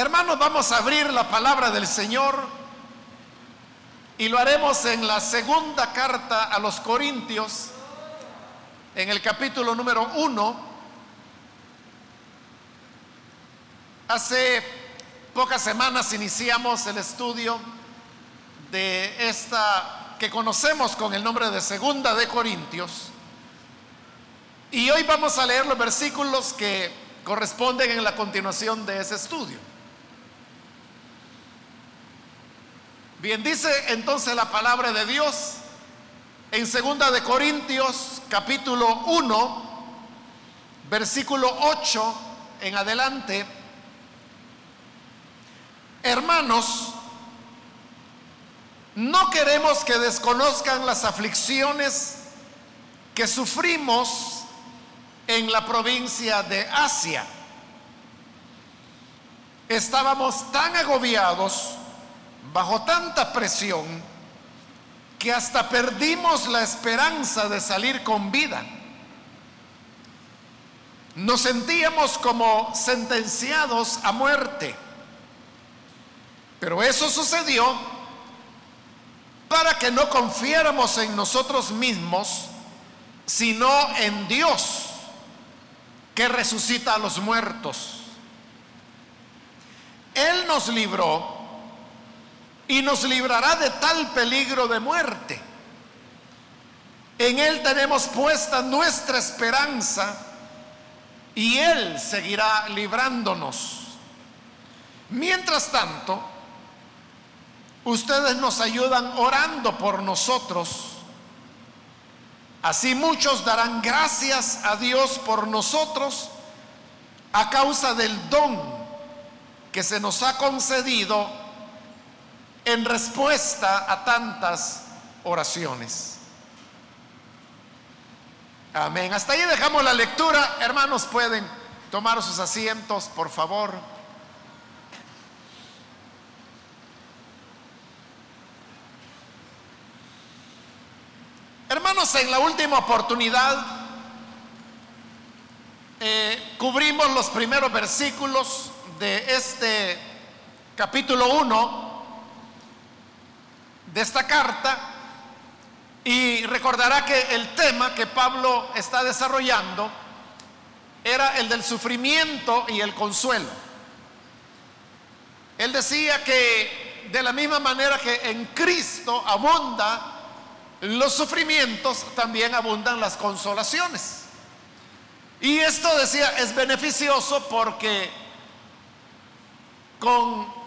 Hermanos, vamos a abrir la palabra del Señor y lo haremos en la segunda carta a los Corintios, en el capítulo número uno. Hace pocas semanas iniciamos el estudio de esta que conocemos con el nombre de Segunda de Corintios. Y hoy vamos a leer los versículos que corresponden en la continuación de ese estudio. Bien, dice entonces la palabra de Dios en Segunda de Corintios capítulo 1, versículo 8 en adelante. Hermanos, no queremos que desconozcan las aflicciones que sufrimos en la provincia de Asia. Estábamos tan agobiados, bajo tanta presión, que hasta perdimos la esperanza de salir con vida. Nos sentíamos como sentenciados a muerte. Pero eso sucedió para que no confiáramos en nosotros mismos, sino en Dios que resucita a los muertos. Él nos libró y nos librará de tal peligro de muerte. En Él tenemos puesta nuestra esperanza y Él seguirá librándonos. Mientras tanto, ustedes nos ayudan orando por nosotros. Así muchos darán gracias a Dios por nosotros a causa del don que se nos ha concedido en respuesta a tantas oraciones. Amén. Hasta ahí dejamos la lectura. Hermanos, pueden tomar sus asientos, por favor. Hermanos, en la última oportunidad eh, cubrimos los primeros versículos de este capítulo 1 de esta carta y recordará que el tema que Pablo está desarrollando era el del sufrimiento y el consuelo. Él decía que de la misma manera que en Cristo abunda los sufrimientos también abundan las consolaciones. Y esto decía es beneficioso porque con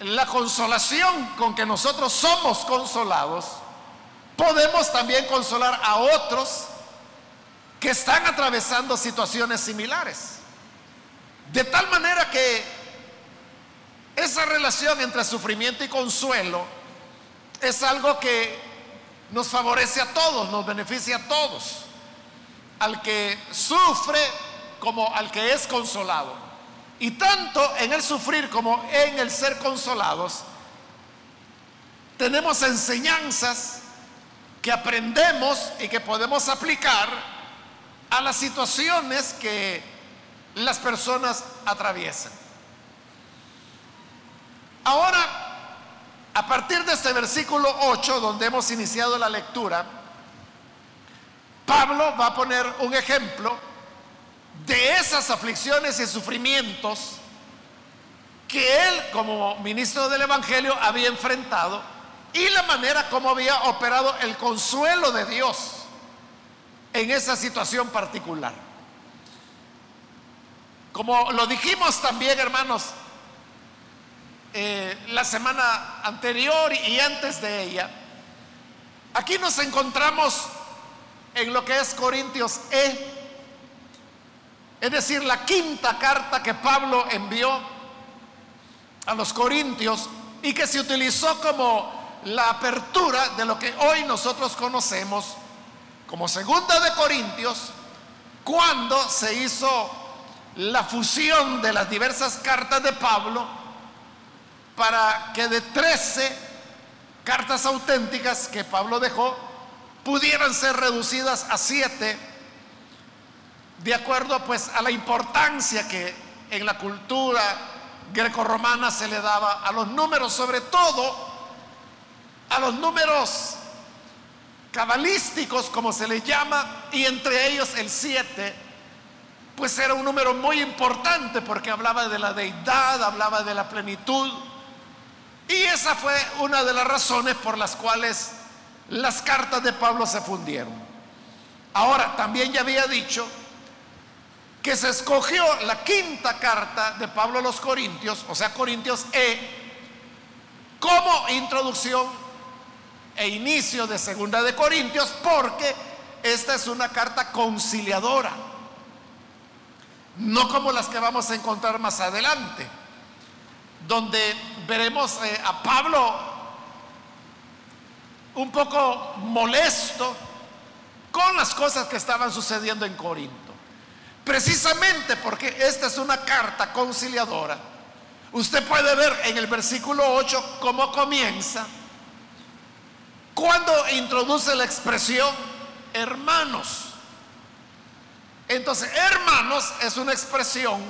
la consolación con que nosotros somos consolados, podemos también consolar a otros que están atravesando situaciones similares. De tal manera que esa relación entre sufrimiento y consuelo es algo que nos favorece a todos, nos beneficia a todos, al que sufre como al que es consolado. Y tanto en el sufrir como en el ser consolados, tenemos enseñanzas que aprendemos y que podemos aplicar a las situaciones que las personas atraviesan. Ahora, a partir de este versículo 8, donde hemos iniciado la lectura, Pablo va a poner un ejemplo de esas aflicciones y sufrimientos que él como ministro del Evangelio había enfrentado y la manera como había operado el consuelo de Dios en esa situación particular. Como lo dijimos también, hermanos, eh, la semana anterior y antes de ella, aquí nos encontramos en lo que es Corintios E, es decir, la quinta carta que Pablo envió a los Corintios y que se utilizó como la apertura de lo que hoy nosotros conocemos como segunda de Corintios, cuando se hizo la fusión de las diversas cartas de Pablo para que de 13 cartas auténticas que Pablo dejó pudieran ser reducidas a 7 de acuerdo pues a la importancia que en la cultura grecorromana se le daba a los números, sobre todo a los números cabalísticos, como se les llama, y entre ellos el 7, pues era un número muy importante porque hablaba de la deidad, hablaba de la plenitud. Y esa fue una de las razones por las cuales las cartas de Pablo se fundieron. Ahora, también ya había dicho que se escogió la quinta carta de Pablo a los Corintios, o sea, Corintios E, como introducción e inicio de Segunda de Corintios, porque esta es una carta conciliadora, no como las que vamos a encontrar más adelante, donde veremos eh, a Pablo un poco molesto con las cosas que estaban sucediendo en Corinto. Precisamente porque esta es una carta conciliadora. Usted puede ver en el versículo 8 cómo comienza cuando introduce la expresión hermanos. Entonces, hermanos es una expresión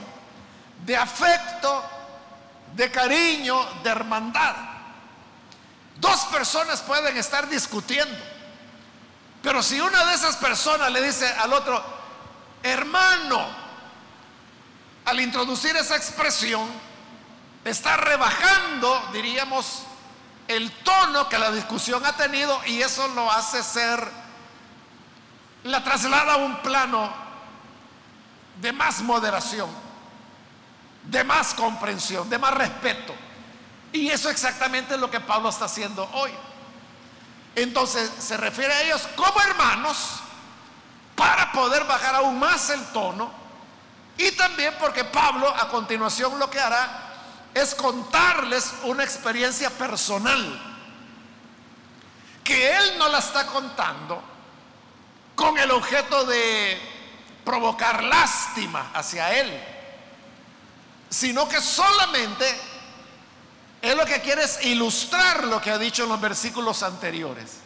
de afecto, de cariño, de hermandad. Dos personas pueden estar discutiendo, pero si una de esas personas le dice al otro, hermano, al introducir esa expresión, está rebajando, diríamos, el tono que la discusión ha tenido y eso lo hace ser, la traslada a un plano de más moderación, de más comprensión, de más respeto. Y eso exactamente es lo que Pablo está haciendo hoy. Entonces se refiere a ellos como hermanos para poder bajar aún más el tono y también porque Pablo a continuación lo que hará es contarles una experiencia personal que él no la está contando con el objeto de provocar lástima hacia él, sino que solamente él lo que quiere es ilustrar lo que ha dicho en los versículos anteriores.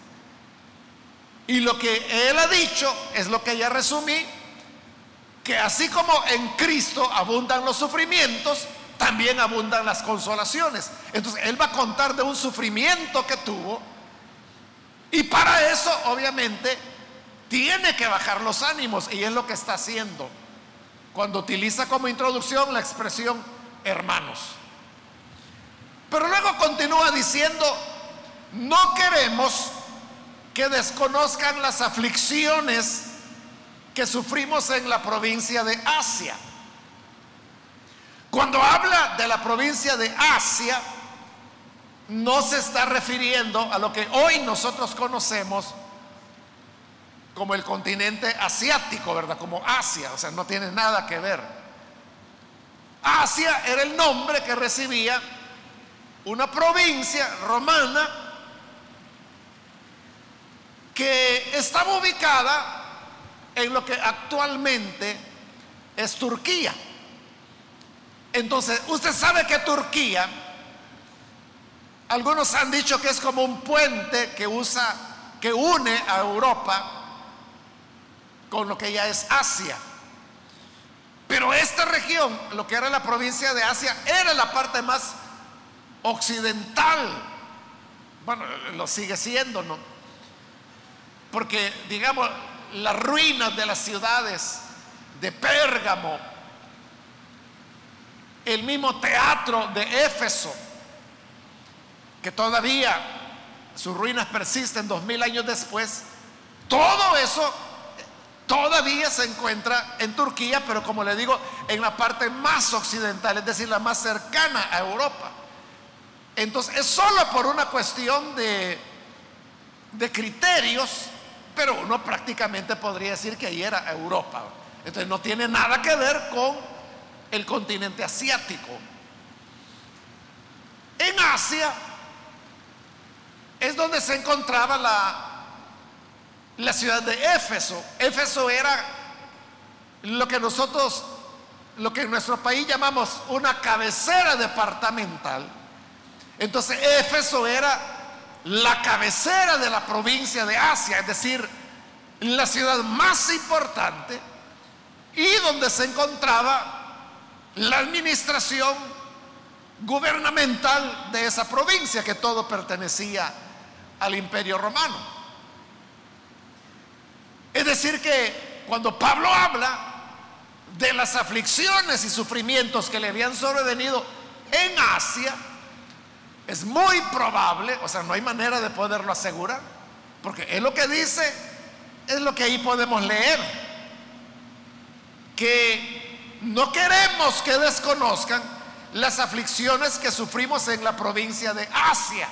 Y lo que él ha dicho es lo que ya resumí, que así como en Cristo abundan los sufrimientos, también abundan las consolaciones. Entonces, Él va a contar de un sufrimiento que tuvo y para eso, obviamente, tiene que bajar los ánimos y es lo que está haciendo cuando utiliza como introducción la expresión hermanos. Pero luego continúa diciendo, no queremos que desconozcan las aflicciones que sufrimos en la provincia de Asia cuando habla de la provincia de Asia, no se está refiriendo a lo que hoy nosotros conocemos como el continente asiático, ¿verdad? Como Asia, o sea, no tiene nada que ver. Asia era el nombre que recibía una provincia romana que estaba ubicada en lo que actualmente es Turquía. Entonces, usted sabe que Turquía, algunos han dicho que es como un puente que usa, que une a Europa con lo que ya es Asia. Pero esta región, lo que era la provincia de Asia, era la parte más occidental. Bueno, lo sigue siendo, ¿no? Porque, digamos, las ruinas de las ciudades de Pérgamo, el mismo teatro de Éfeso, que todavía sus ruinas persisten dos mil años después, todo eso todavía se encuentra en Turquía, pero como le digo, en la parte más occidental, es decir, la más cercana a Europa. Entonces, es solo por una cuestión de, de criterios, pero uno prácticamente podría decir que ahí era Europa. Entonces, no tiene nada que ver con el continente asiático. En Asia es donde se encontraba la, la ciudad de Éfeso. Éfeso era lo que nosotros, lo que en nuestro país llamamos una cabecera departamental. Entonces Éfeso era la cabecera de la provincia de Asia, es decir, la ciudad más importante y donde se encontraba la administración gubernamental de esa provincia, que todo pertenecía al imperio romano. Es decir, que cuando Pablo habla de las aflicciones y sufrimientos que le habían sobrevenido en Asia, es muy probable, o sea, no hay manera de poderlo asegurar, porque es lo que dice, es lo que ahí podemos leer, que no queremos que desconozcan las aflicciones que sufrimos en la provincia de Asia.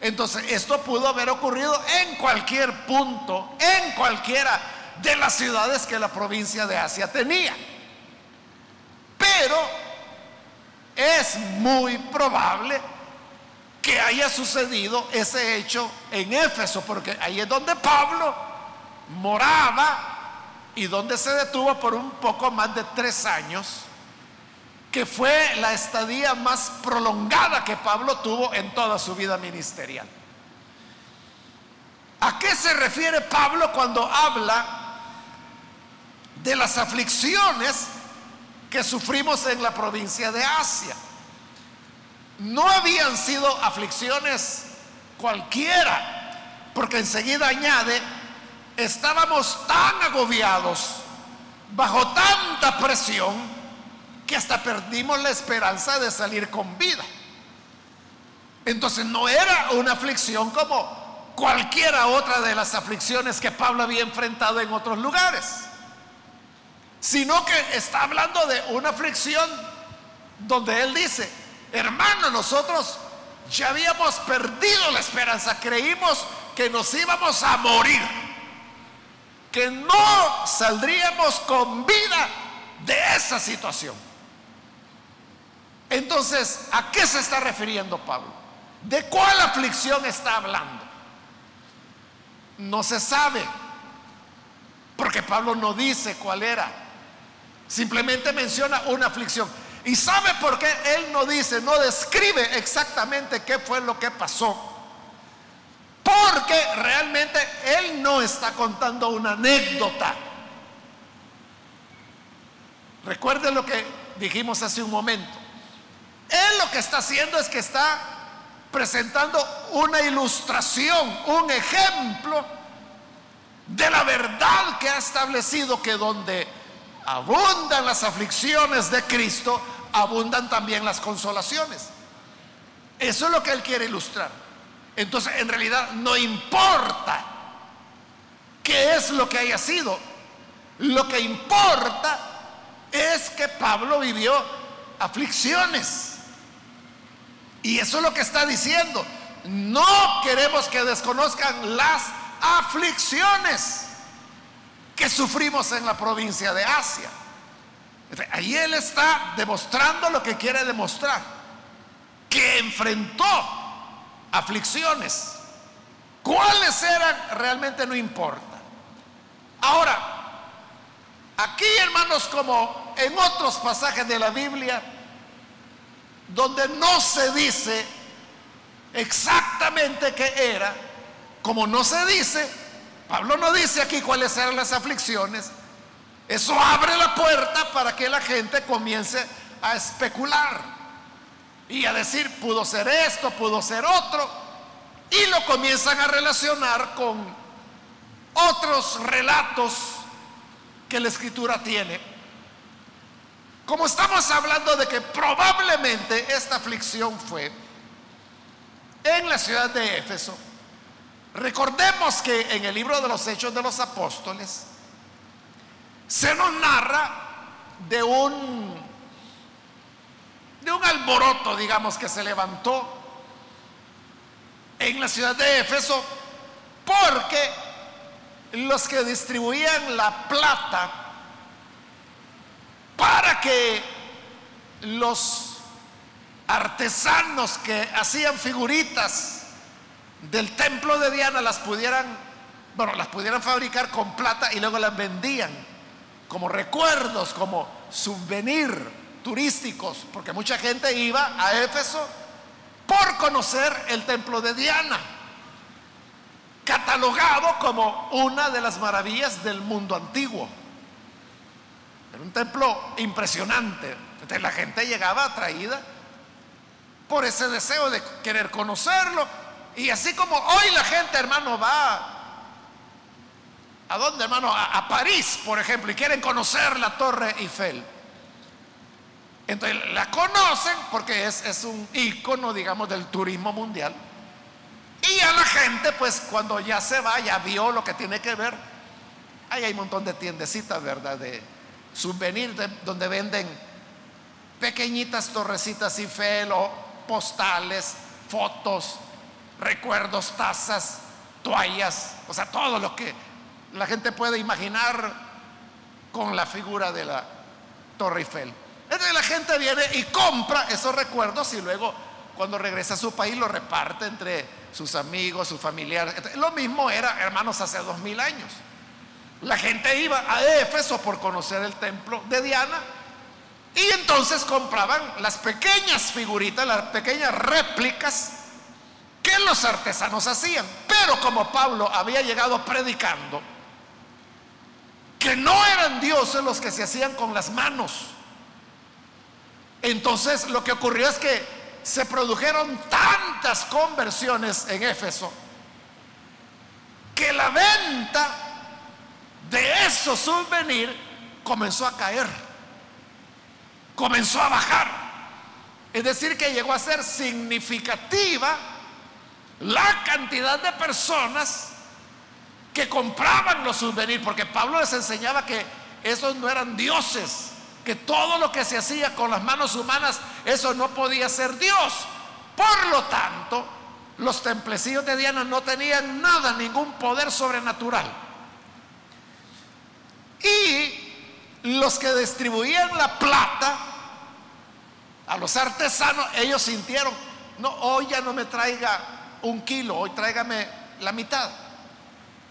Entonces, esto pudo haber ocurrido en cualquier punto, en cualquiera de las ciudades que la provincia de Asia tenía. Pero es muy probable que haya sucedido ese hecho en Éfeso, porque ahí es donde Pablo moraba y donde se detuvo por un poco más de tres años, que fue la estadía más prolongada que Pablo tuvo en toda su vida ministerial. ¿A qué se refiere Pablo cuando habla de las aflicciones que sufrimos en la provincia de Asia? No habían sido aflicciones cualquiera, porque enseguida añade, estábamos tan agobiados, bajo tanta presión, que hasta perdimos la esperanza de salir con vida. Entonces no era una aflicción como cualquiera otra de las aflicciones que Pablo había enfrentado en otros lugares, sino que está hablando de una aflicción donde él dice, Hermano, nosotros ya habíamos perdido la esperanza, creímos que nos íbamos a morir, que no saldríamos con vida de esa situación. Entonces, ¿a qué se está refiriendo Pablo? ¿De cuál aflicción está hablando? No se sabe, porque Pablo no dice cuál era, simplemente menciona una aflicción. ¿Y sabe por qué él no dice, no describe exactamente qué fue lo que pasó? Porque realmente él no está contando una anécdota. Recuerde lo que dijimos hace un momento. Él lo que está haciendo es que está presentando una ilustración, un ejemplo de la verdad que ha establecido que donde abundan las aflicciones de Cristo, abundan también las consolaciones. Eso es lo que él quiere ilustrar. Entonces, en realidad, no importa qué es lo que haya sido. Lo que importa es que Pablo vivió aflicciones. Y eso es lo que está diciendo. No queremos que desconozcan las aflicciones que sufrimos en la provincia de Asia. Ahí él está demostrando lo que quiere demostrar, que enfrentó aflicciones. ¿Cuáles eran? Realmente no importa. Ahora, aquí hermanos, como en otros pasajes de la Biblia, donde no se dice exactamente qué era, como no se dice, Pablo no dice aquí cuáles eran las aflicciones, eso abre la puerta para que la gente comience a especular y a decir, pudo ser esto, pudo ser otro, y lo comienzan a relacionar con otros relatos que la escritura tiene. Como estamos hablando de que probablemente esta aflicción fue en la ciudad de Éfeso, recordemos que en el libro de los Hechos de los Apóstoles, se nos narra de un de un alboroto, digamos, que se levantó en la ciudad de Éfeso porque los que distribuían la plata para que los artesanos que hacían figuritas del templo de Diana las pudieran, bueno, las pudieran fabricar con plata y luego las vendían como recuerdos, como souvenir turísticos, porque mucha gente iba a Éfeso por conocer el templo de Diana, catalogado como una de las maravillas del mundo antiguo. Era un templo impresionante. Entonces la gente llegaba atraída por ese deseo de querer conocerlo. Y así como hoy la gente, hermano, va ¿A dónde, hermano? A, París, por ejemplo, y quieren conocer la Torre Eiffel. Entonces la conocen porque es, un icono, digamos, del turismo mundial. Y a la gente, pues cuando ya se va, ya vio lo que tiene que ver. Ahí hay un montón de tiendecitas, ¿verdad? De souvenir, donde venden pequeñitas torrecitas Eiffel o postales, fotos, recuerdos, tazas, toallas, o sea, todo lo que la gente puede imaginar con la figura de la Torre Eiffel. Entonces la gente viene y compra esos recuerdos y luego cuando regresa a su país lo reparte entre sus amigos, sus familiares. lo mismo era, hermanos, hace dos mil años. La gente iba a Éfeso por conocer el templo de Diana y entonces compraban las pequeñas figuritas, las pequeñas réplicas que los artesanos hacían. Pero como Pablo había llegado predicando, que no eran dioses los que se hacían con las manos. Entonces lo que ocurrió es que se produjeron tantas conversiones en Éfeso que la venta de esos souvenirs comenzó a caer, comenzó a bajar. Es decir, que llegó a ser significativa la cantidad de personas que compraban los souvenirs, porque Pablo les enseñaba que esos no eran dioses, que todo lo que se hacía con las manos humanas, eso no podía ser Dios. Por lo tanto, los templecillos de Diana no tenían nada, ningún poder sobrenatural. Y los que distribuían la plata a los artesanos, ellos sintieron, no, hoy ya no me traiga un kilo, hoy tráigame la mitad.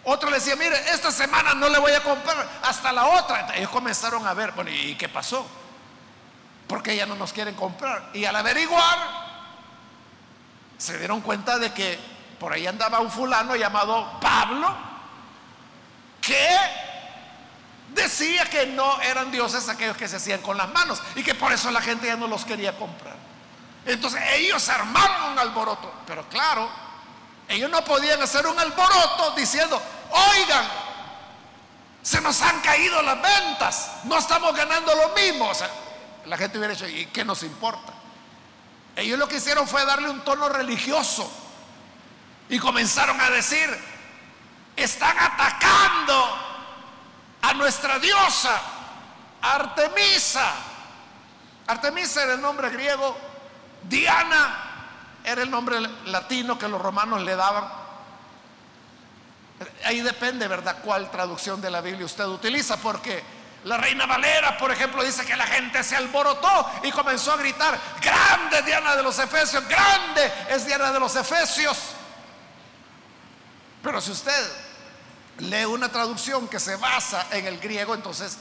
Otro le decía, mire, esta semana no le voy a comprar, hasta la otra. Ellos comenzaron a ver, bueno, ¿y qué pasó? Porque ya no nos quieren comprar. Y al averiguar, se dieron cuenta de que por ahí andaba un fulano llamado Pablo, que decía que no eran dioses aquellos que se hacían con las manos y que por eso la gente ya no los quería comprar. Entonces ellos armaron un alboroto, pero claro, ellos no podían hacer un alboroto diciendo, oigan, se nos han caído las ventas, no estamos ganando lo mismo. O sea, la gente hubiera dicho, ¿y qué nos importa? Ellos lo que hicieron fue darle un tono religioso y comenzaron a decir, están atacando a nuestra diosa, Artemisa. Artemisa era el nombre griego, Diana era el nombre latino que los romanos le daban. Ahí depende, ¿verdad?, cuál traducción de la Biblia usted utiliza, porque la reina Valera, por ejemplo, dice que la gente se alborotó y comenzó a gritar, grande Diana de los Efesios, grande es Diana de los Efesios. Pero si usted lee una traducción que se basa en el griego, entonces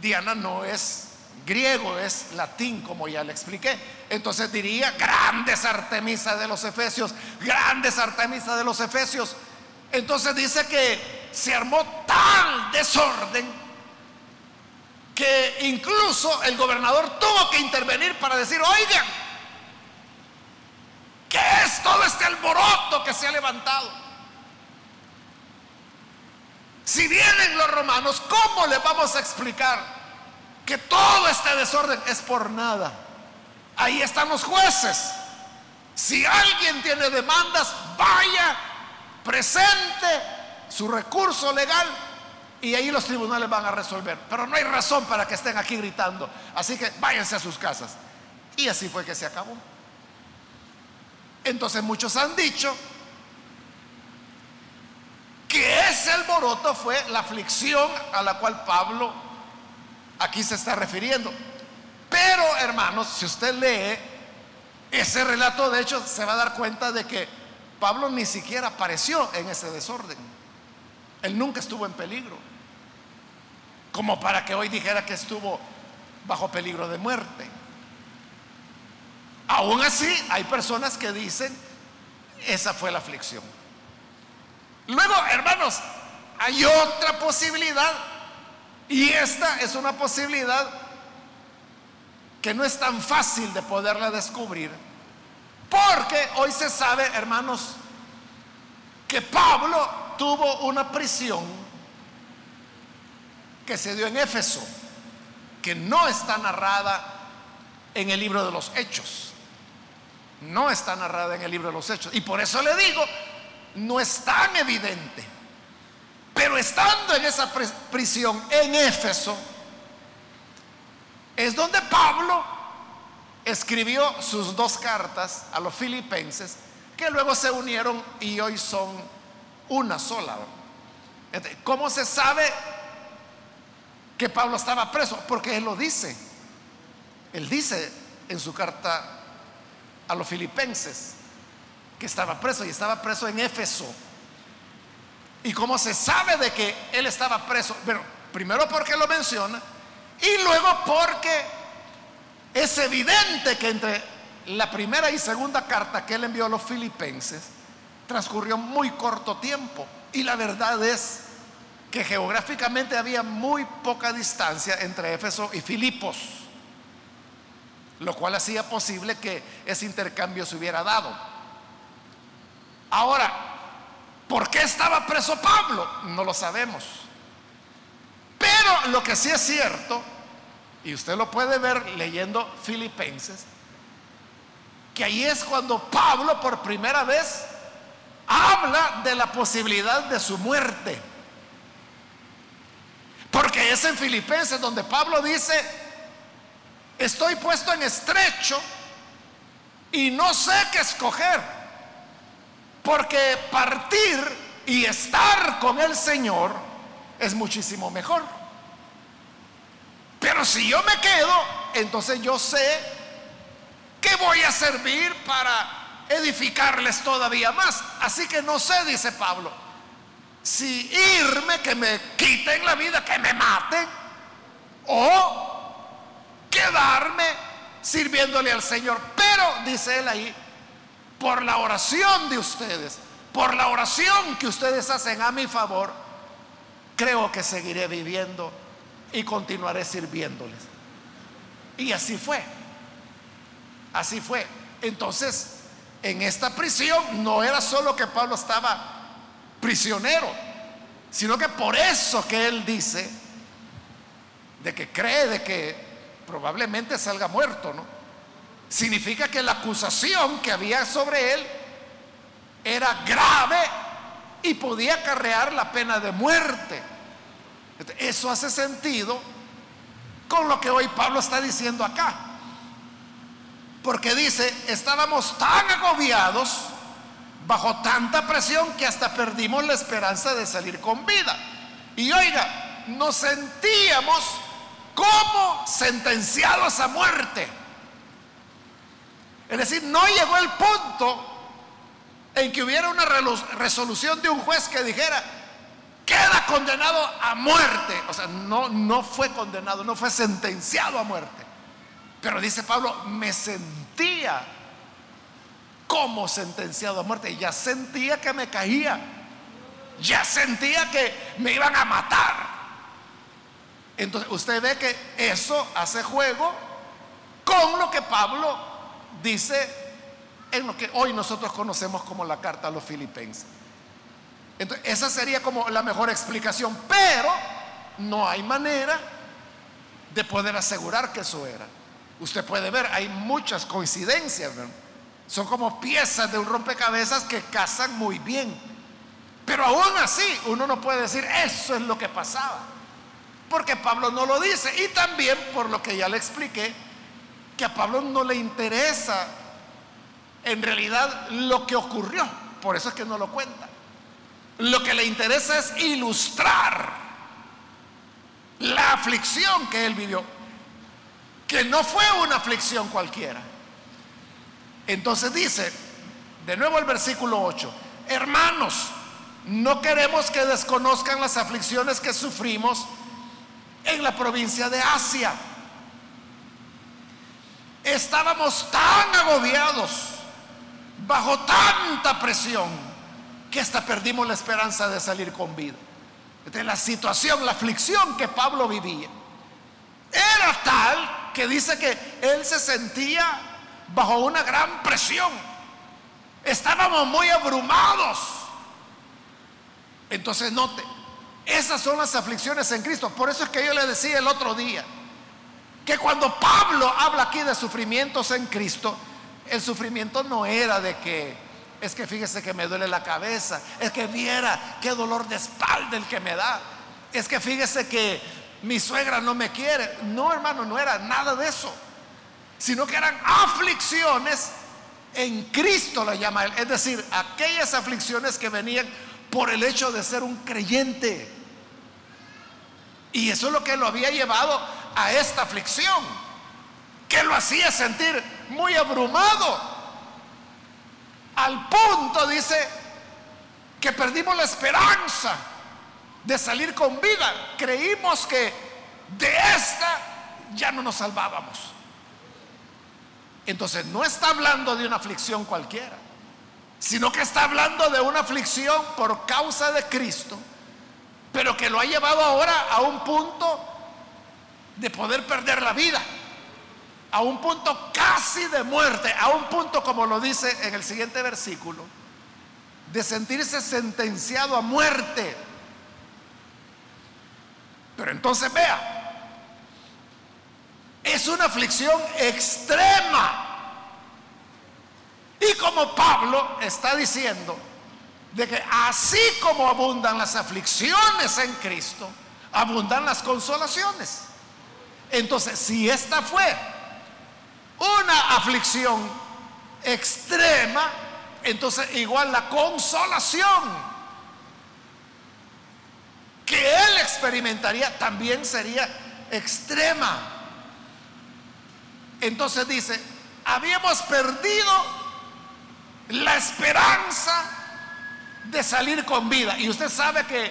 Diana no es griego, es latín, como ya le expliqué. Entonces diría, grandes Artemisa de los Efesios, grandes Artemisa de los Efesios. Entonces dice que se armó tal desorden que incluso el gobernador tuvo que intervenir para decir, oigan, ¿qué es todo este alboroto que se ha levantado? Si vienen los romanos, ¿cómo le vamos a explicar que todo este desorden es por nada. Ahí están los jueces. Si alguien tiene demandas, vaya, presente su recurso legal y ahí los tribunales van a resolver. Pero no hay razón para que estén aquí gritando. Así que váyanse a sus casas. Y así fue que se acabó. Entonces muchos han dicho que ese alboroto fue la aflicción a la cual Pablo aquí se está refiriendo. Pero, hermanos, si usted lee ese relato, de hecho, se va a dar cuenta de que Pablo ni siquiera apareció en ese desorden. Él nunca estuvo en peligro. Como para que hoy dijera que estuvo bajo peligro de muerte. Aún así, hay personas que dicen, esa fue la aflicción. Luego, hermanos, hay otra posibilidad y esta es una posibilidad que no es tan fácil de poderla descubrir, Porque hoy se sabe, hermanos, que Pablo tuvo una prisión que se dio en Éfeso, que no está narrada en el libro de los Hechos. No está narrada en el libro de los Hechos. Y por eso le digo, no es tan evidente. Pero estando en esa prisión en Éfeso, es donde Pablo escribió sus dos cartas a los filipenses, que luego se unieron y hoy son una sola. ¿Cómo se sabe que Pablo estaba preso? Porque él lo dice. Él dice en su carta a los filipenses que estaba preso y estaba preso en Éfeso. ¿Y cómo se sabe de que él estaba preso? Bueno, primero porque lo menciona y luego porque es evidente que entre la primera y segunda carta que él envió a los filipenses transcurrió muy corto tiempo. Y la verdad es que geográficamente había muy poca distancia entre Éfeso y Filipos, lo cual hacía posible que ese intercambio se hubiera dado. Ahora, ¿por qué estaba preso Pablo? No lo sabemos. Pero lo que sí es cierto y usted lo puede ver leyendo Filipenses, que ahí es cuando Pablo por primera vez habla de la posibilidad de su muerte. Porque es en Filipenses donde Pablo dice, estoy puesto en estrecho y no sé qué escoger, porque partir y estar con el Señor es muchísimo mejor. Pero si yo me quedo, entonces yo sé que voy a servir para edificarles todavía más. Así que no sé, dice Pablo, si irme, que me quiten la vida, que me maten, o quedarme sirviéndole al Señor. Pero, dice él ahí, por la oración de ustedes, por la oración que ustedes hacen a mi favor, creo que seguiré viviendo y continuaré sirviéndoles. Y así fue. Así fue. Entonces, en esta prisión no era solo que Pablo estaba prisionero, sino que por eso que él dice de que cree de que probablemente salga muerto, ¿no? Significa que la acusación que había sobre él era grave y podía acarrear la pena de muerte. Eso hace sentido con lo que hoy Pablo está diciendo acá. Porque dice, estábamos tan agobiados bajo tanta presión que hasta perdimos la esperanza de salir con vida. Y oiga, nos sentíamos como sentenciados a muerte. Es decir, no llegó el punto en que hubiera una resolución de un juez que dijera, queda condenado a muerte. O sea, no, no fue condenado, no fue sentenciado a muerte. Pero dice Pablo, me sentía como sentenciado a muerte. Ya sentía que me caía. Ya sentía que me iban a matar. Entonces usted ve que eso hace juego con lo que Pablo dice en lo que hoy nosotros conocemos como la carta a los filipenses. Entonces, esa sería como la mejor explicación, pero no hay manera de poder asegurar que eso era. Usted puede ver, hay muchas coincidencias, son como piezas de un rompecabezas que casan muy bien. Pero aún así, uno no puede decir eso es lo que pasaba, porque Pablo no lo dice. Y también, por lo que ya le expliqué, que a Pablo no le interesa en realidad lo que ocurrió, por eso es que no lo cuenta. Lo que le interesa es ilustrar la aflicción que él vivió, que no fue una aflicción cualquiera. Entonces dice, de nuevo el versículo 8, hermanos, no queremos que desconozcan las aflicciones que sufrimos en la provincia de Asia. Estábamos tan agobiados, bajo tanta presión, que hasta perdimos la esperanza de salir con vida. De la situación, la aflicción que Pablo vivía, era tal que dice que él se sentía bajo una gran presión. Estábamos muy abrumados. Entonces note, esas son las aflicciones en Cristo. Por eso es que yo le decía el otro día, que cuando Pablo habla aquí de sufrimientos en Cristo, el sufrimiento no era de que, es que fíjese que me duele la cabeza, es que viera qué dolor de espalda el que me da, es que fíjese que mi suegra no me quiere. No, hermano, no era nada de eso, sino que eran aflicciones en Cristo, la llama él. Es decir, aquellas aflicciones que venían por el hecho de ser un creyente. Y eso es lo que lo había llevado a esta aflicción, que lo hacía sentir muy abrumado, al punto, dice, que perdimos la esperanza de salir con vida. Creímos que de esta ya no nos salvábamos. Entonces no está hablando de una aflicción cualquiera, sino que está hablando de una aflicción por causa de Cristo, pero que lo ha llevado ahora a un punto de poder perder la vida, a un punto casi de muerte, a un punto como lo dice en el siguiente versículo, de sentirse sentenciado a muerte. Pero entonces vea, es una aflicción extrema. Y como Pablo está diciendo, de que así como abundan las aflicciones en Cristo, abundan las consolaciones. Entonces, si esta fue una aflicción extrema, entonces igual la consolación que él experimentaría también sería extrema. Entonces dice, habíamos perdido la esperanza de salir con vida. Y usted sabe que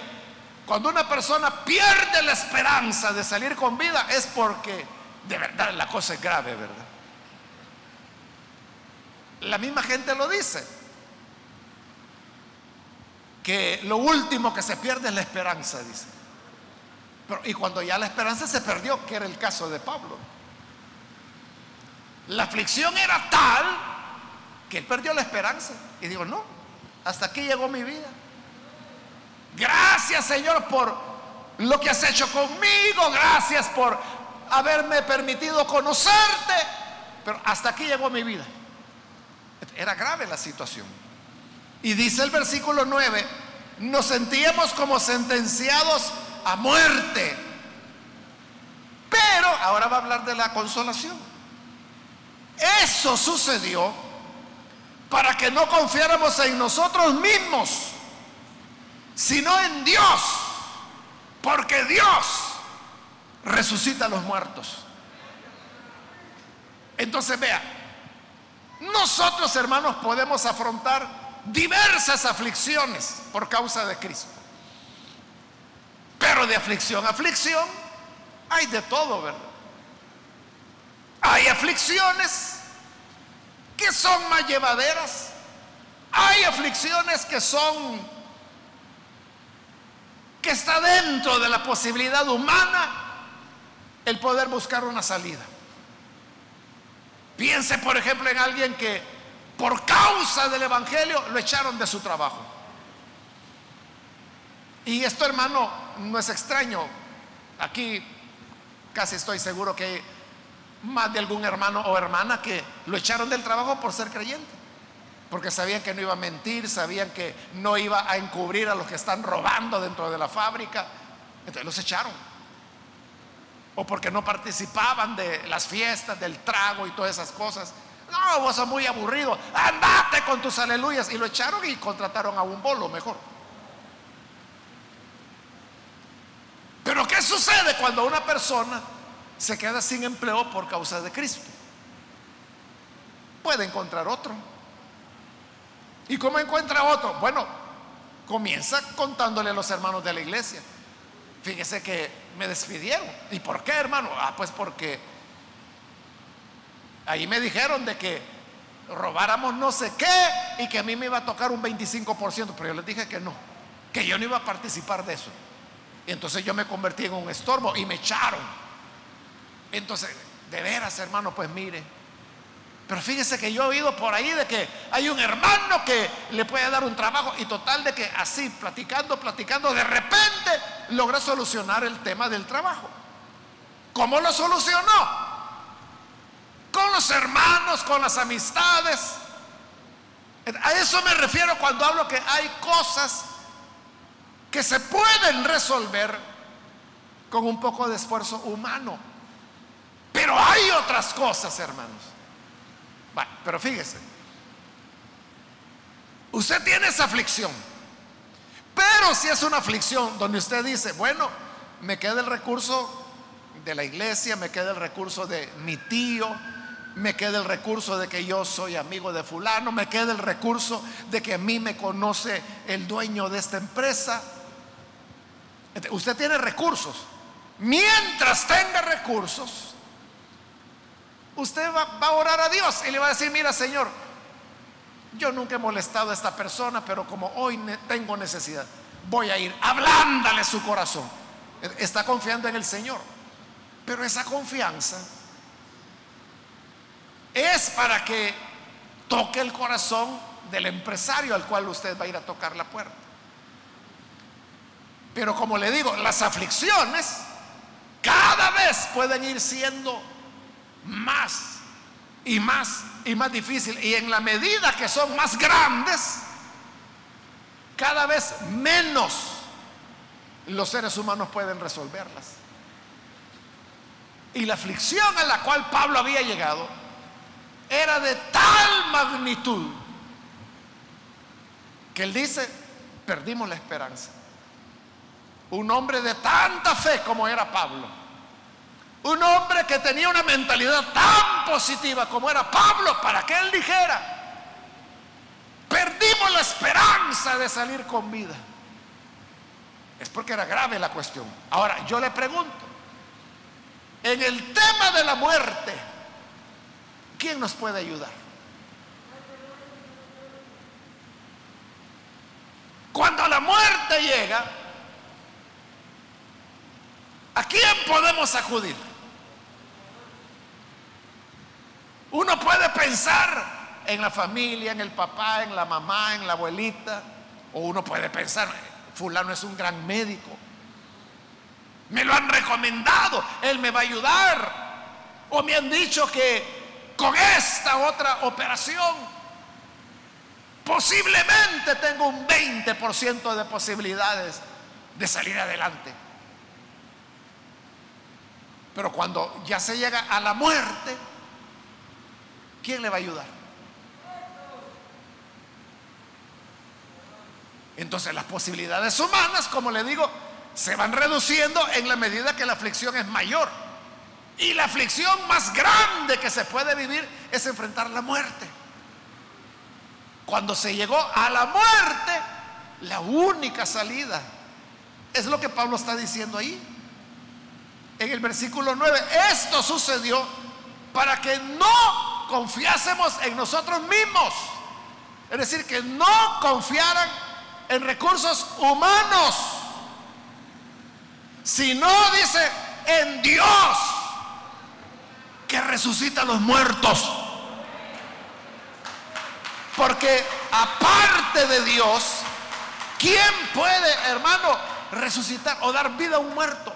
cuando una persona pierde la esperanza de salir con vida es porque de verdad la cosa es grave, ¿verdad? La misma gente lo dice que lo último que se pierde es la esperanza, dice. Y cuando ya la esperanza se perdió, que era el caso de Pablo, la aflicción era tal que él perdió la esperanza. Y digo, no, hasta aquí llegó mi vida. Gracias Señor por lo que has hecho conmigo, gracias por haberme permitido conocerte, pero hasta aquí llegó mi vida. Era grave la situación. Y dice el versículo 9, nos sentíamos como sentenciados a muerte. Pero ahora va a hablar de la consolación. Eso sucedió para que no confiáramos en nosotros mismos, sino en Dios. Porque Dios resucita a los muertos. Entonces vea, nosotros hermanos podemos afrontar diversas aflicciones por causa de Cristo. Pero de aflicción a aflicción hay de todo, ¿verdad? Hay aflicciones que son más llevaderas. Hay aflicciones que son que está dentro de la posibilidad humana el poder buscar una salida. Piense, por ejemplo, en alguien que por causa del Evangelio lo echaron de su trabajo. Y esto, hermano, no es extraño. Aquí casi estoy seguro que hay más de algún hermano o hermana que lo echaron del trabajo por ser creyente. Porque sabían que no iba a mentir, sabían que no iba a encubrir a los que están robando dentro de la fábrica. Entonces los echaron. O porque no participaban de las fiestas, del trago y todas esas cosas. No, vos sos muy aburrido. Andate con tus aleluyas. Y lo echaron y contrataron a un bolo mejor. Pero ¿qué sucede cuando una persona se queda sin empleo por causa de Cristo? Puede encontrar otro. ¿Y cómo encuentra otro? Bueno, comienza contándole a los hermanos de la iglesia. Fíjese que me despidieron. ¿Y por qué, hermano? Ah, pues porque Ahí me dijeron de que robáramos no sé qué y que a mí me iba a tocar un 25%, pero yo les dije que no, que yo no iba a participar de eso. Y entonces yo me convertí en un estorbo y me echaron. Entonces, de veras, hermano, pues mire, Pero fíjese que yo he oído por ahí de que hay un hermano que le puede dar un trabajo y total de que así, platicando, platicando, de repente logra solucionar el tema del trabajo. ¿Cómo lo solucionó? Con los hermanos, con las amistades. A eso me refiero cuando hablo que hay cosas que se pueden resolver con un poco de esfuerzo humano. Pero hay otras cosas, hermanos pero fíjese, usted tiene esa aflicción, pero si es una aflicción donde usted dice, bueno, me queda el recurso de la iglesia, me queda el recurso de mi tío, me queda el recurso de que yo soy amigo de fulano, me queda el recurso de que a mí me conoce el dueño de esta empresa. Usted tiene recursos. Mientras tenga recursos, usted va, a orar a Dios y le va a decir, mira Señor, yo nunca he molestado a esta persona, pero como hoy tengo necesidad, voy a ir, ablándale su corazón. Está confiando en el Señor. Pero esa confianza es para que toque el corazón del empresario al cual usted va a ir a tocar la puerta. Pero como le digo, las aflicciones cada vez pueden ir siendo más y más y más difícil. Y en la medida que son más grandes, cada vez menos los seres humanos pueden resolverlas. Y la aflicción a la cual Pablo había llegado era de tal magnitud que él dice, perdimos la esperanza. Un hombre de tanta fe como era Pablo un hombre que tenía una mentalidad tan positiva como era Pablo para que él dijera, perdimos la esperanza de salir con vida. Es porque era grave la cuestión. Ahora, yo le pregunto, en el tema de la muerte, ¿quién nos puede ayudar? Cuando la muerte llega, ¿a quién podemos acudir? Uno puede pensar en la familia, en el papá, en la mamá, en la abuelita, o uno puede pensar, fulano es un gran médico. Me lo han recomendado, él me va a ayudar. O me han dicho que con esta otra operación posiblemente tengo un 20% de posibilidades de salir adelante. Pero cuando ya se llega a la muerte, ¿quién le va a ayudar? Entonces las posibilidades humanas, como le digo, se van reduciendo en la medida que la aflicción es mayor. Y la aflicción más grande que se puede vivir es enfrentar la muerte. Cuando se llegó a la muerte, la única salida es lo que Pablo está diciendo ahí. En el versículo 9, esto sucedió para que no confiásemos en nosotros mismos. Es decir, que no confiaran en recursos humanos, sino, dice, en Dios, que resucita a los muertos. Porque aparte de Dios, ¿quién puede, hermano, resucitar o dar vida a un muerto?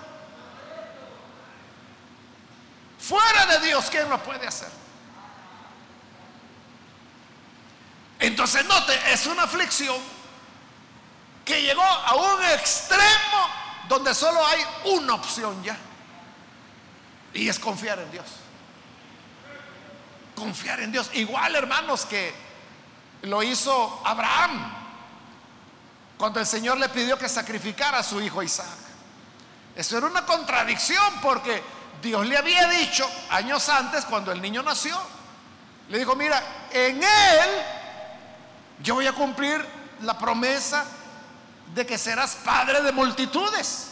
Fuera de Dios, ¿quién lo puede hacer? Entonces note, es una aflicción que llegó a un extremo donde solo hay una opción ya. Y es confiar en Dios. Confiar en Dios. Igual hermanos que lo hizo Abraham cuando el Señor le pidió que sacrificara a su hijo Isaac. Eso era una contradicción porque Dios le había dicho años antes cuando el niño nació, le dijo, mira, en él yo voy a cumplir la promesa de que serás padre de multitudes.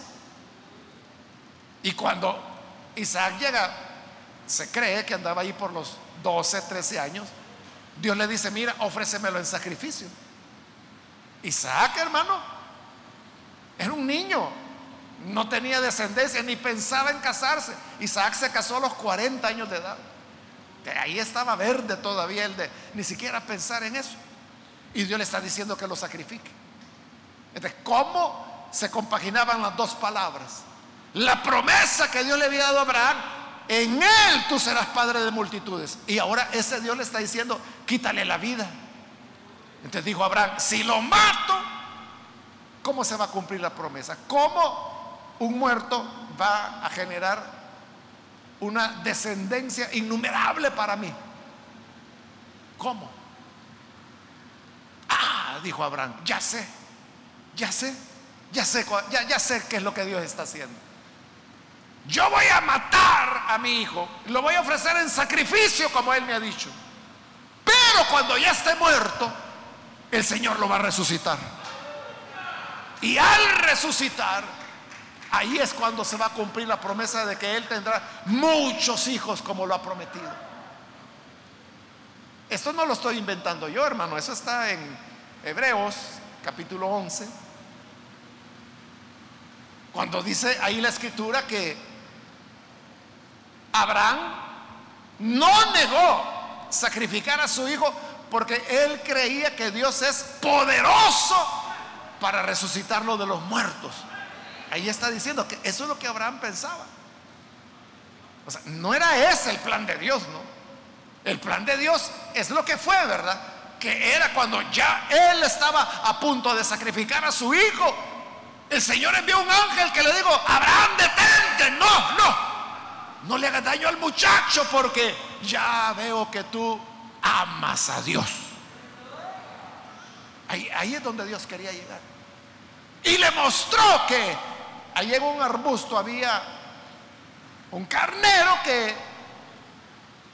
Y cuando Isaac llega, se cree que andaba ahí por los 12, 13 años, Dios le dice, mira, ofrécemelo en sacrificio. Isaac, hermano, era un niño, no tenía descendencia, ni pensaba en casarse. Isaac se casó a los 40 años de edad. Ahí estaba verde todavía el de ni siquiera pensar en eso. Y Dios le está diciendo que lo sacrifique. Entonces, ¿cómo se compaginaban las dos palabras? La promesa que Dios le había dado a Abraham, en él tú serás padre de multitudes. Y ahora ese Dios le está diciendo, quítale la vida. Entonces dijo Abraham, si lo mato, ¿cómo se va a cumplir la promesa? ¿Cómo un muerto va a generar una descendencia innumerable para mí. ¿Cómo? Ah, dijo Abraham, ya sé, ya sé, ya sé, ya, ya sé qué es lo que Dios está haciendo. Yo voy a matar a mi hijo, lo voy a ofrecer en sacrificio como él me ha dicho. Pero cuando ya esté muerto, el Señor lo va a resucitar. Y al resucitar, Ahí es cuando se va a cumplir la promesa de que Él tendrá muchos hijos como lo ha prometido. Esto no lo estoy inventando yo, hermano, eso está en Hebreos capítulo 11. Cuando dice ahí la escritura que Abraham no negó sacrificar a su hijo porque él creía que Dios es poderoso para resucitarlo de los muertos. Ahí está diciendo que eso es lo que Abraham pensaba. O sea, no era ese el plan de Dios, ¿no? El plan de Dios es lo que fue, ¿verdad? Que era cuando ya él estaba a punto de sacrificar a su hijo. El Señor envió un ángel que le dijo, Abraham, detente, no, no, no le hagas daño al muchacho porque ya veo que tú amas a Dios. Ahí, ahí es donde Dios quería llegar. Y le mostró que Ahí en un arbusto había un carnero que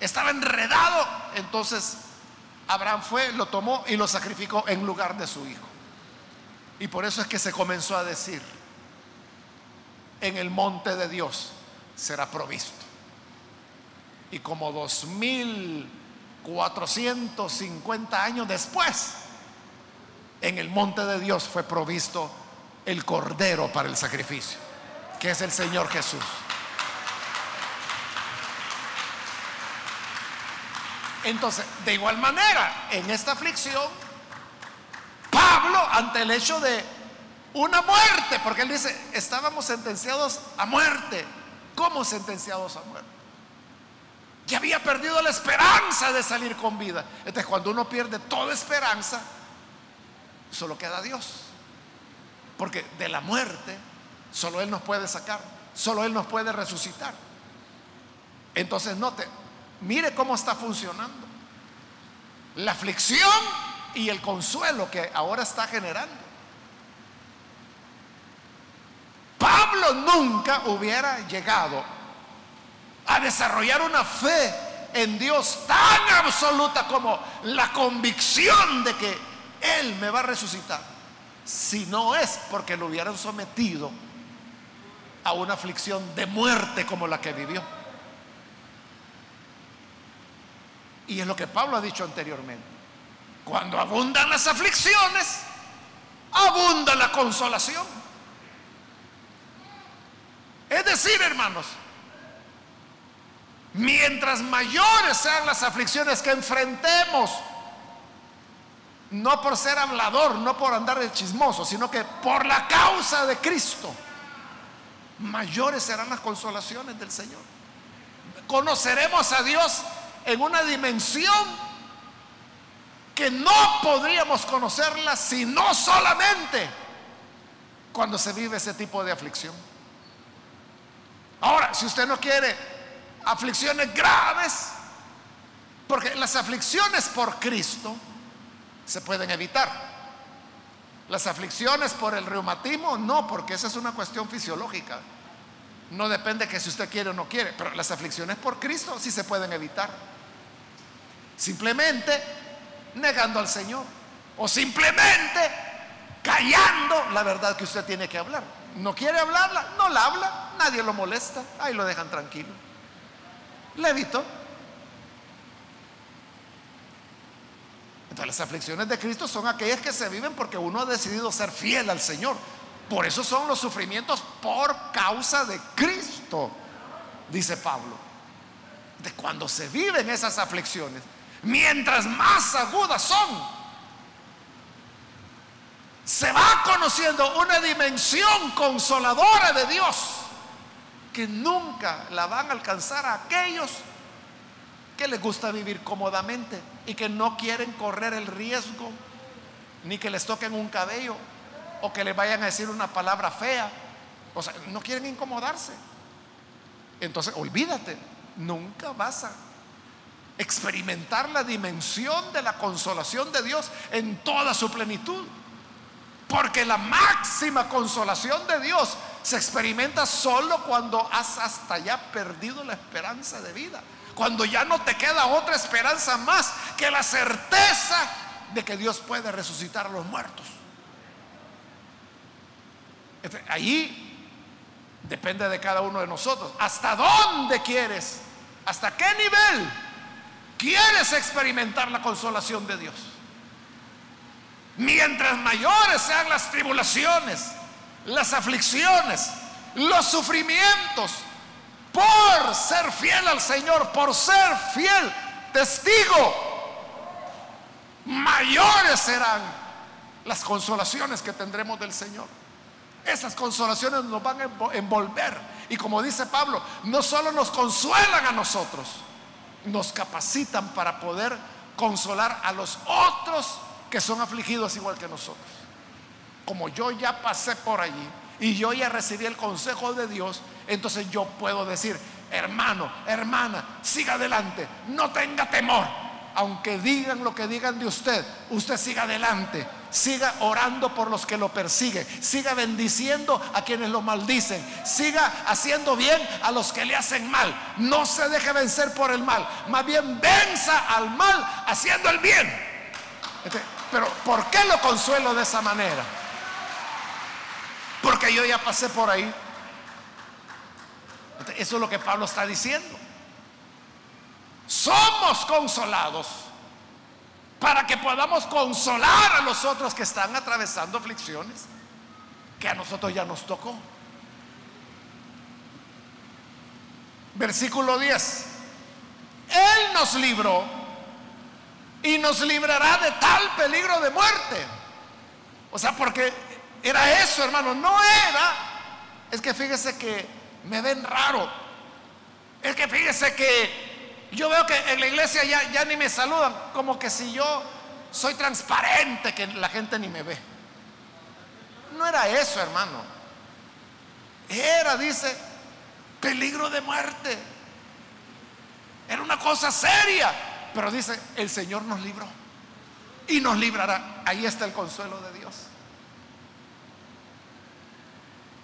estaba enredado. Entonces Abraham fue, lo tomó y lo sacrificó en lugar de su hijo. Y por eso es que se comenzó a decir, en el monte de Dios será provisto. Y como 2450 años después, en el monte de Dios fue provisto el cordero para el sacrificio, que es el Señor Jesús. Entonces, de igual manera, en esta aflicción, Pablo, ante el hecho de una muerte, porque él dice, estábamos sentenciados a muerte. ¿Cómo sentenciados a muerte? Ya había perdido la esperanza de salir con vida. Entonces, cuando uno pierde toda esperanza, solo queda Dios. Porque de la muerte solo Él nos puede sacar, solo Él nos puede resucitar. Entonces note, mire cómo está funcionando. La aflicción y el consuelo que ahora está generando. Pablo nunca hubiera llegado a desarrollar una fe en Dios tan absoluta como la convicción de que Él me va a resucitar si no es porque lo hubieran sometido a una aflicción de muerte como la que vivió. Y es lo que Pablo ha dicho anteriormente. Cuando abundan las aflicciones, abunda la consolación. Es decir, hermanos, mientras mayores sean las aflicciones que enfrentemos, no por ser hablador, no por andar de chismoso, sino que por la causa de Cristo, mayores serán las consolaciones del Señor. Conoceremos a Dios en una dimensión que no podríamos conocerla si no solamente cuando se vive ese tipo de aflicción. Ahora, si usted no quiere aflicciones graves, porque las aflicciones por Cristo, se pueden evitar. Las aflicciones por el reumatismo, no, porque esa es una cuestión fisiológica. No depende que si usted quiere o no quiere, pero las aflicciones por Cristo sí se pueden evitar. Simplemente negando al Señor o simplemente callando la verdad que usted tiene que hablar. No quiere hablarla, no la habla, nadie lo molesta, ahí lo dejan tranquilo. Le evito. Entonces las aflicciones de Cristo son aquellas que se viven porque uno ha decidido ser fiel al Señor. Por eso son los sufrimientos por causa de Cristo, dice Pablo. de cuando se viven esas aflicciones, mientras más agudas son, se va conociendo una dimensión consoladora de Dios que nunca la van a alcanzar a aquellos que les gusta vivir cómodamente y que no quieren correr el riesgo ni que les toquen un cabello o que les vayan a decir una palabra fea. O sea, no quieren incomodarse. Entonces, olvídate, nunca vas a experimentar la dimensión de la consolación de Dios en toda su plenitud. Porque la máxima consolación de Dios se experimenta solo cuando has hasta ya perdido la esperanza de vida. Cuando ya no te queda otra esperanza más que la certeza de que Dios puede resucitar a los muertos. Este, ahí depende de cada uno de nosotros. ¿Hasta dónde quieres? ¿Hasta qué nivel quieres experimentar la consolación de Dios? Mientras mayores sean las tribulaciones, las aflicciones, los sufrimientos, por ser fiel al Señor, por ser fiel testigo, mayores serán las consolaciones que tendremos del Señor. Esas consolaciones nos van a envolver. Y como dice Pablo, no solo nos consuelan a nosotros, nos capacitan para poder consolar a los otros que son afligidos igual que nosotros. Como yo ya pasé por allí y yo ya recibí el consejo de Dios, entonces yo puedo decir, hermano, hermana, siga adelante, no tenga temor. Aunque digan lo que digan de usted, usted siga adelante, siga orando por los que lo persiguen, siga bendiciendo a quienes lo maldicen, siga haciendo bien a los que le hacen mal. No se deje vencer por el mal, más bien venza al mal haciendo el bien. Este, pero ¿por qué lo consuelo de esa manera? Porque yo ya pasé por ahí. Este, eso es lo que Pablo está diciendo. Somos consolados para que podamos consolar a los otros que están atravesando aflicciones que a nosotros ya nos tocó. Versículo 10. Él nos libró y nos librará de tal peligro de muerte. O sea, porque era eso, hermano, no era. Es que fíjese que me ven raro. Es que fíjese que yo veo que en la iglesia ya, ni me saludan, como que si yo soy transparente, que la gente ni me ve. No era eso, hermano. Era, dice, peligro de muerte. Era una cosa seria. Pero dice, el Señor nos libró y nos librará. Ahí está el consuelo de Dios.